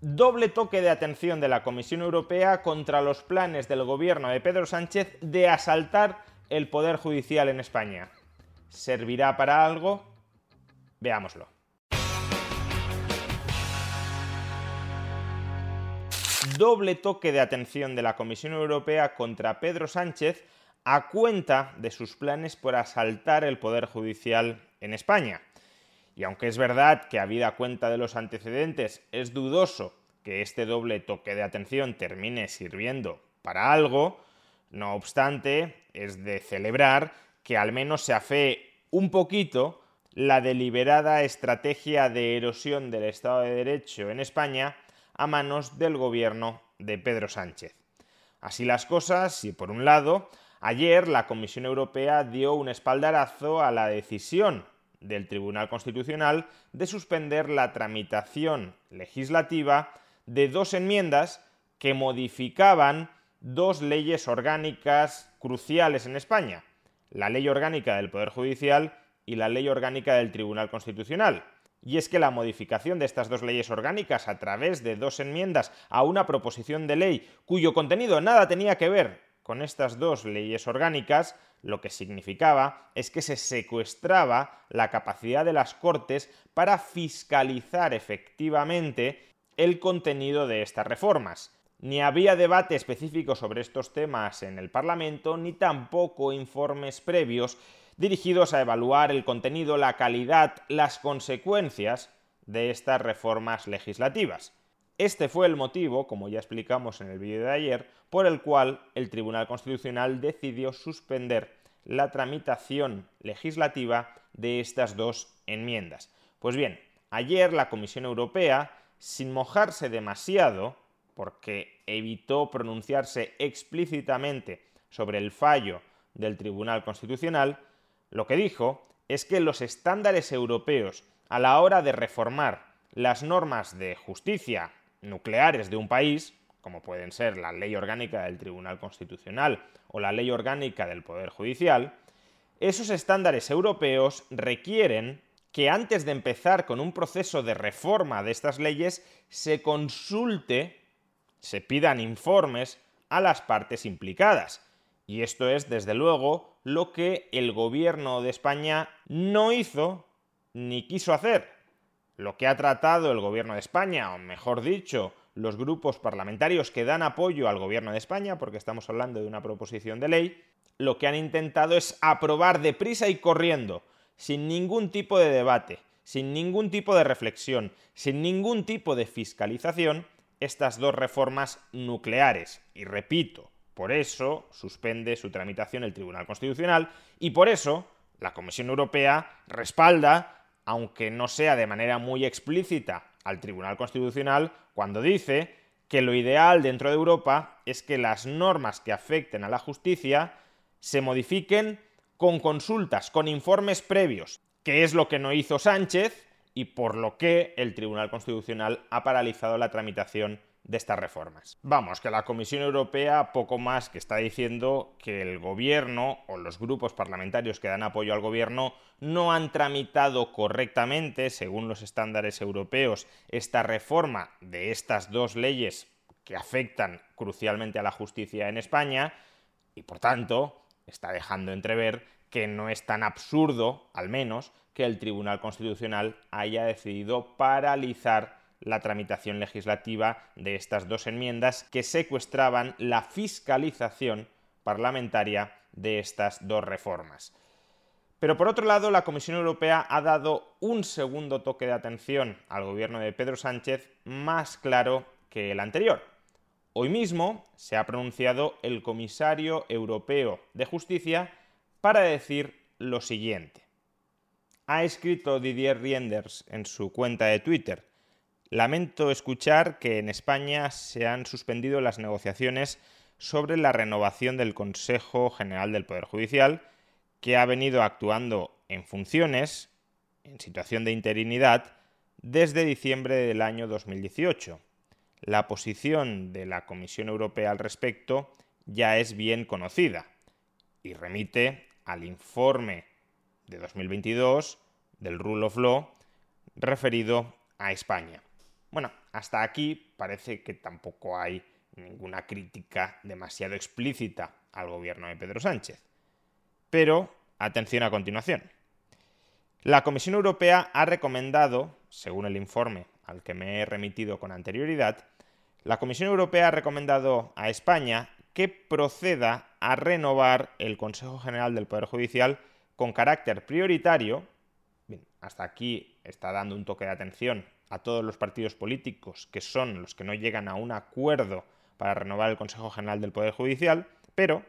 Doble toque de atención de la Comisión Europea contra los planes del gobierno de Pedro Sánchez de asaltar el Poder Judicial en España. ¿Servirá para algo? Veámoslo. doble toque de atención de la Comisión Europea contra Pedro Sánchez a cuenta de sus planes por asaltar el Poder Judicial en España. Y aunque es verdad que, habida cuenta de los antecedentes, es dudoso que este doble toque de atención termine sirviendo para algo, no obstante, es de celebrar que al menos se afee un poquito la deliberada estrategia de erosión del Estado de Derecho en España a manos del gobierno de Pedro Sánchez. Así las cosas, y por un lado, ayer la Comisión Europea dio un espaldarazo a la decisión del Tribunal Constitucional de suspender la tramitación legislativa de dos enmiendas que modificaban dos leyes orgánicas cruciales en España, la Ley Orgánica del Poder Judicial y la Ley Orgánica del Tribunal Constitucional, y es que la modificación de estas dos leyes orgánicas a través de dos enmiendas a una proposición de ley cuyo contenido nada tenía que ver con estas dos leyes orgánicas, lo que significaba es que se secuestraba la capacidad de las Cortes para fiscalizar efectivamente el contenido de estas reformas. Ni había debate específico sobre estos temas en el Parlamento, ni tampoco informes previos dirigidos a evaluar el contenido, la calidad, las consecuencias de estas reformas legislativas. Este fue el motivo, como ya explicamos en el vídeo de ayer, por el cual el Tribunal Constitucional decidió suspender la tramitación legislativa de estas dos enmiendas. Pues bien, ayer la Comisión Europea, sin mojarse demasiado, porque evitó pronunciarse explícitamente sobre el fallo del Tribunal Constitucional, lo que dijo es que los estándares europeos a la hora de reformar las normas de justicia nucleares de un país, como pueden ser la ley orgánica del Tribunal Constitucional o la ley orgánica del Poder Judicial, esos estándares europeos requieren que antes de empezar con un proceso de reforma de estas leyes se consulte, se pidan informes a las partes implicadas. Y esto es, desde luego, lo que el gobierno de España no hizo ni quiso hacer. Lo que ha tratado el gobierno de España, o mejor dicho, los grupos parlamentarios que dan apoyo al gobierno de España, porque estamos hablando de una proposición de ley, lo que han intentado es aprobar deprisa y corriendo, sin ningún tipo de debate, sin ningún tipo de reflexión, sin ningún tipo de fiscalización, estas dos reformas nucleares. Y repito, por eso suspende su tramitación el Tribunal Constitucional y por eso la Comisión Europea respalda, aunque no sea de manera muy explícita, al Tribunal Constitucional cuando dice que lo ideal dentro de Europa es que las normas que afecten a la justicia se modifiquen con consultas, con informes previos, que es lo que no hizo Sánchez y por lo que el Tribunal Constitucional ha paralizado la tramitación de estas reformas. Vamos, que la Comisión Europea poco más que está diciendo que el gobierno o los grupos parlamentarios que dan apoyo al gobierno no han tramitado correctamente, según los estándares europeos, esta reforma de estas dos leyes que afectan crucialmente a la justicia en España y por tanto está dejando entrever que no es tan absurdo, al menos, que el Tribunal Constitucional haya decidido paralizar la tramitación legislativa de estas dos enmiendas que secuestraban la fiscalización parlamentaria de estas dos reformas. Pero por otro lado, la Comisión Europea ha dado un segundo toque de atención al gobierno de Pedro Sánchez más claro que el anterior. Hoy mismo se ha pronunciado el comisario europeo de justicia para decir lo siguiente. ha escrito Didier Rienders en su cuenta de Twitter. Lamento escuchar que en España se han suspendido las negociaciones sobre la renovación del Consejo General del Poder Judicial, que ha venido actuando en funciones, en situación de interinidad, desde diciembre del año 2018. La posición de la Comisión Europea al respecto ya es bien conocida y remite al informe de 2022 del Rule of Law referido a España. Bueno, hasta aquí parece que tampoco hay ninguna crítica demasiado explícita al gobierno de Pedro Sánchez. Pero, atención a continuación. La Comisión Europea ha recomendado, según el informe al que me he remitido con anterioridad, la Comisión Europea ha recomendado a España que proceda a renovar el Consejo General del Poder Judicial con carácter prioritario. hasta aquí está dando un toque de atención a todos los partidos políticos que son los que no llegan a un acuerdo para renovar el Consejo General del Poder Judicial, pero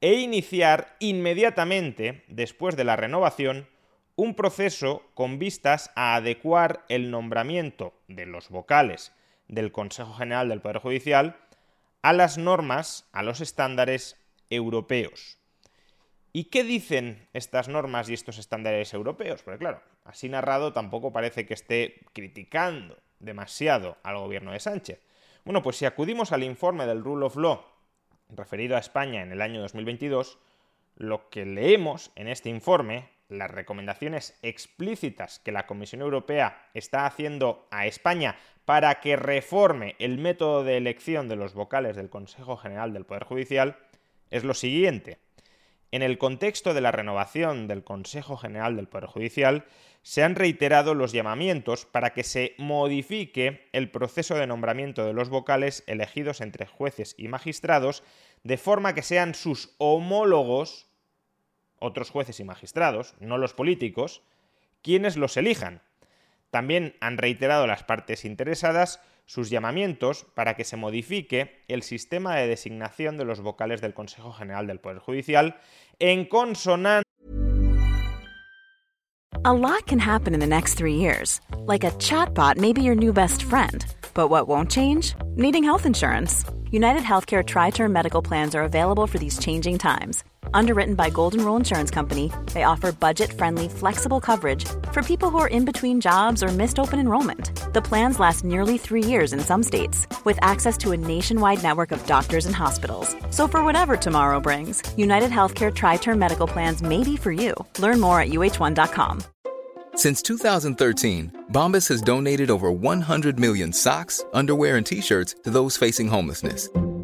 e iniciar inmediatamente, después de la renovación, un proceso con vistas a adecuar el nombramiento de los vocales del Consejo General del Poder Judicial a las normas, a los estándares europeos. ¿Y qué dicen estas normas y estos estándares europeos? Porque claro, así narrado tampoco parece que esté criticando demasiado al gobierno de Sánchez. Bueno, pues si acudimos al informe del Rule of Law referido a España en el año 2022, lo que leemos en este informe, las recomendaciones explícitas que la Comisión Europea está haciendo a España para que reforme el método de elección de los vocales del Consejo General del Poder Judicial, es lo siguiente. En el contexto de la renovación del Consejo General del Poder Judicial, se han reiterado los llamamientos para que se modifique el proceso de nombramiento de los vocales elegidos entre jueces y magistrados, de forma que sean sus homólogos, otros jueces y magistrados, no los políticos, quienes los elijan. También han reiterado las partes interesadas sus llamamientos para que se modifique el sistema de designación de los vocales del Consejo General del Poder Judicial en consonancia. A lot can happen in the next three years. Like a chatbot may your new best friend. But what won't change? Needing health insurance. United Healthcare Tri Term Medical Plans are available for these changing times Underwritten by Golden Rule Insurance Company, they offer budget-friendly, flexible coverage for people who are in between jobs or missed open enrollment. The plans last nearly three years in some states, with access to a nationwide network of doctors and hospitals. So for whatever tomorrow brings, United Healthcare Tri-Term Medical Plans may be for you. Learn more at uh1.com. Since 2013, Bombas has donated over 100 million socks, underwear, and T-shirts to those facing homelessness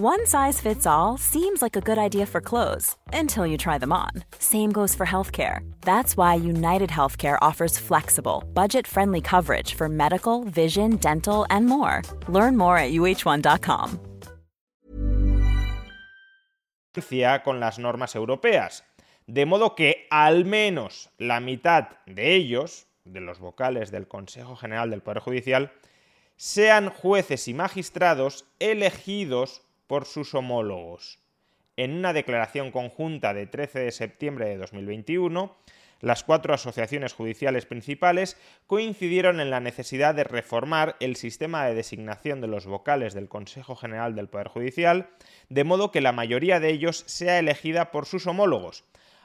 One size fits all seems like a good idea for clothes until you try them on. Same goes for healthcare. That's why United Healthcare offers flexible, budget friendly coverage for medical, vision, dental, and more. Learn more at uh1.com. Con las normas europeas. De modo que al menos la mitad de ellos, de los vocales del Consejo General del Poder Judicial, sean jueces y magistrados elegidos por sus homólogos. En una declaración conjunta de 13 de septiembre de 2021, las cuatro asociaciones judiciales principales coincidieron en la necesidad de reformar el sistema de designación de los vocales del Consejo General del Poder Judicial, de modo que la mayoría de ellos sea elegida por sus homólogos,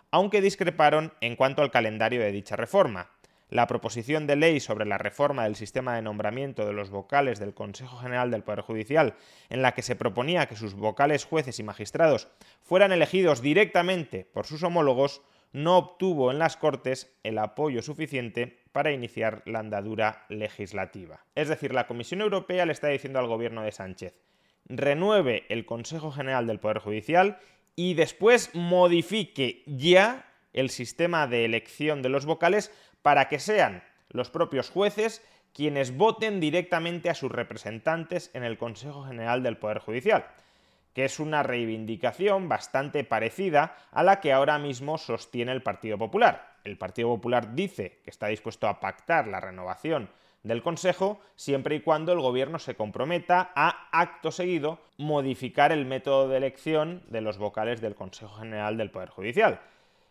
aunque discreparon en cuanto al calendario de dicha reforma la proposición de ley sobre la reforma del sistema de nombramiento de los vocales del Consejo General del Poder Judicial, en la que se proponía que sus vocales jueces y magistrados fueran elegidos directamente por sus homólogos, no obtuvo en las Cortes el apoyo suficiente para iniciar la andadura legislativa. Es decir, la Comisión Europea le está diciendo al gobierno de Sánchez, renueve el Consejo General del Poder Judicial y después modifique ya el sistema de elección de los vocales para que sean los propios jueces quienes voten directamente a sus representantes en el Consejo General del Poder Judicial, que es una reivindicación bastante parecida a la que ahora mismo sostiene el Partido Popular. El Partido Popular dice que está dispuesto a pactar la renovación del Consejo siempre y cuando el Gobierno se comprometa a, acto seguido, modificar el método de elección de los vocales del Consejo General del Poder Judicial.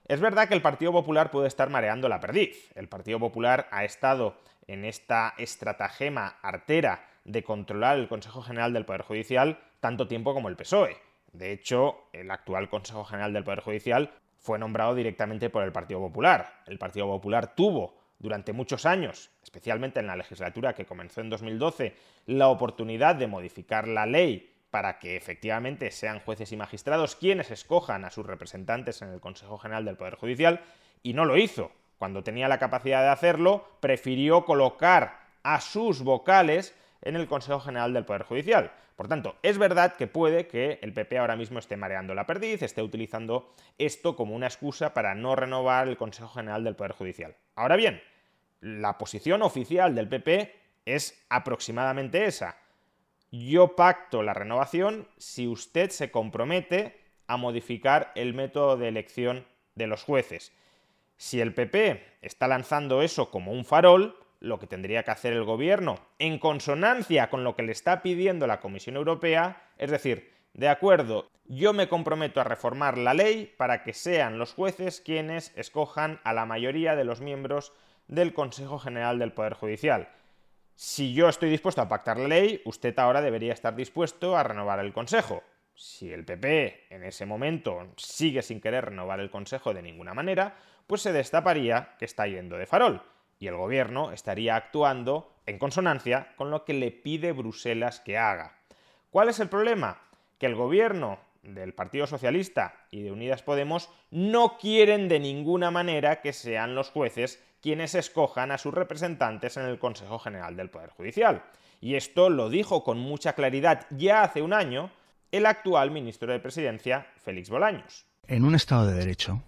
Es verdad que el Partido Popular puede estar mareando la perdiz. El Partido Popular ha estado en esta estratagema artera de controlar el Consejo General del Poder Judicial tanto tiempo como el PSOE. De hecho, el actual Consejo General del Poder Judicial fue nombrado directamente por el Partido Popular. El Partido Popular tuvo durante muchos años, especialmente en la legislatura que comenzó en 2012, la oportunidad de modificar la ley para que efectivamente sean jueces y magistrados quienes escojan a sus representantes en el Consejo General del Poder Judicial, y no lo hizo. Cuando tenía la capacidad de hacerlo, prefirió colocar a sus vocales en el Consejo General del Poder Judicial. Por tanto, es verdad que puede que el PP ahora mismo esté mareando la perdiz, esté utilizando esto como una excusa para no renovar el Consejo General del Poder Judicial. Ahora bien, la posición oficial del PP es aproximadamente esa. Yo pacto la renovación si usted se compromete a modificar el método de elección de los jueces. Si el PP está lanzando eso como un farol, lo que tendría que hacer el gobierno, en consonancia con lo que le está pidiendo la Comisión Europea, es decir, de acuerdo, yo me comprometo a reformar la ley para que sean los jueces quienes escojan a la mayoría de los miembros del Consejo General del Poder Judicial. Si yo estoy dispuesto a pactar la ley, usted ahora debería estar dispuesto a renovar el Consejo. Si el PP en ese momento sigue sin querer renovar el Consejo de ninguna manera, pues se destaparía que está yendo de farol y el gobierno estaría actuando en consonancia con lo que le pide Bruselas que haga. ¿Cuál es el problema? Que el gobierno del Partido Socialista y de Unidas Podemos no quieren de ninguna manera que sean los jueces quienes escojan a sus representantes en el Consejo General del Poder Judicial. Y esto lo dijo con mucha claridad ya hace un año el actual ministro de Presidencia, Félix Bolaños. En un Estado de Derecho,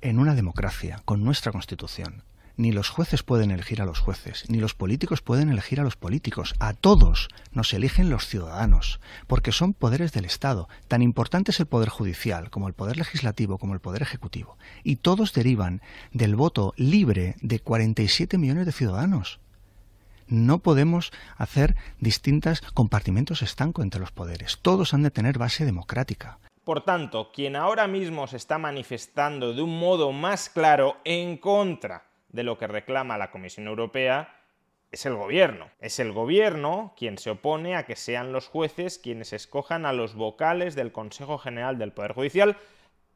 en una democracia, con nuestra Constitución, ni los jueces pueden elegir a los jueces, ni los políticos pueden elegir a los políticos. A todos nos eligen los ciudadanos, porque son poderes del Estado. Tan importante es el poder judicial como el poder legislativo como el poder ejecutivo. Y todos derivan del voto libre de 47 millones de ciudadanos. No podemos hacer distintos compartimentos estancos entre los poderes. Todos han de tener base democrática. Por tanto, quien ahora mismo se está manifestando de un modo más claro en contra de lo que reclama la Comisión Europea es el gobierno. Es el gobierno quien se opone a que sean los jueces quienes escojan a los vocales del Consejo General del Poder Judicial,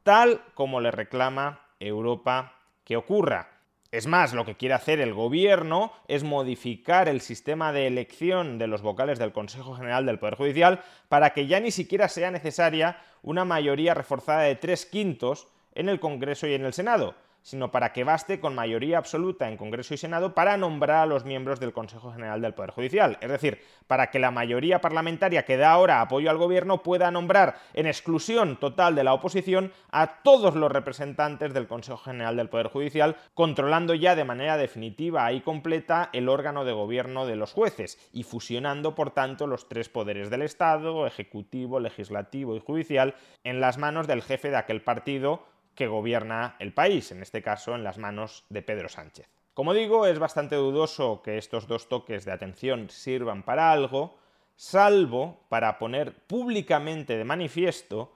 tal como le reclama Europa que ocurra. Es más, lo que quiere hacer el gobierno es modificar el sistema de elección de los vocales del Consejo General del Poder Judicial para que ya ni siquiera sea necesaria una mayoría reforzada de tres quintos en el Congreso y en el Senado, sino para que baste con mayoría absoluta en Congreso y Senado para nombrar a los miembros del Consejo General del Poder Judicial. Es decir, para que la mayoría parlamentaria que da ahora apoyo al Gobierno pueda nombrar en exclusión total de la oposición a todos los representantes del Consejo General del Poder Judicial, controlando ya de manera definitiva y completa el órgano de gobierno de los jueces y fusionando, por tanto, los tres poderes del Estado, ejecutivo, legislativo y judicial, en las manos del jefe de aquel partido que gobierna el país, en este caso en las manos de Pedro Sánchez. Como digo, es bastante dudoso que estos dos toques de atención sirvan para algo, salvo para poner públicamente de manifiesto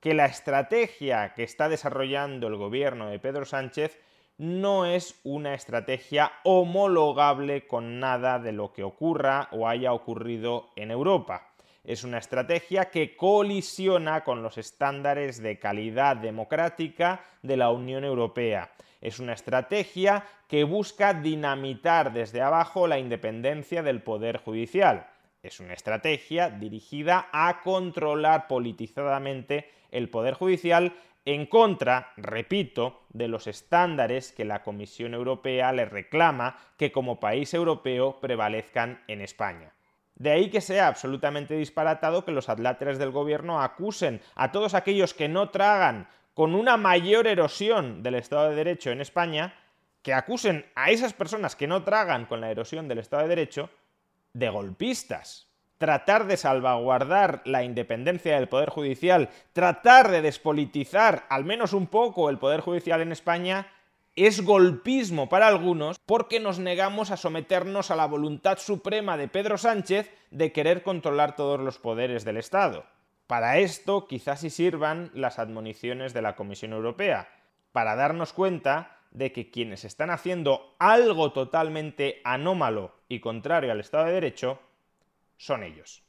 que la estrategia que está desarrollando el gobierno de Pedro Sánchez no es una estrategia homologable con nada de lo que ocurra o haya ocurrido en Europa es una estrategia que colisiona con los estándares de calidad democrática de la Unión Europea. Es una estrategia que busca dinamitar desde abajo la independencia del Poder Judicial. Es una estrategia dirigida a controlar politizadamente el Poder Judicial en contra, repito, de los estándares que la Comisión Europea le reclama que como país europeo prevalezcan en España. De ahí que sea absolutamente disparatado que los adláteres del gobierno acusen a todos aquellos que no tragan con una mayor erosión del Estado de Derecho en España que acusen a esas personas que no tragan con la erosión del Estado de Derecho de golpistas. Tratar de salvaguardar la independencia del Poder Judicial, tratar de despolitizar al menos un poco el Poder Judicial en España, es golpismo para algunos porque nos negamos a someternos a la voluntad suprema de Pedro Sánchez de querer controlar todos los poderes del Estado. Para esto quizás sí sirvan las admoniciones de la Comisión Europea, para darnos cuenta de que quienes están haciendo algo totalmente anómalo y contrario al Estado de Derecho son ellos.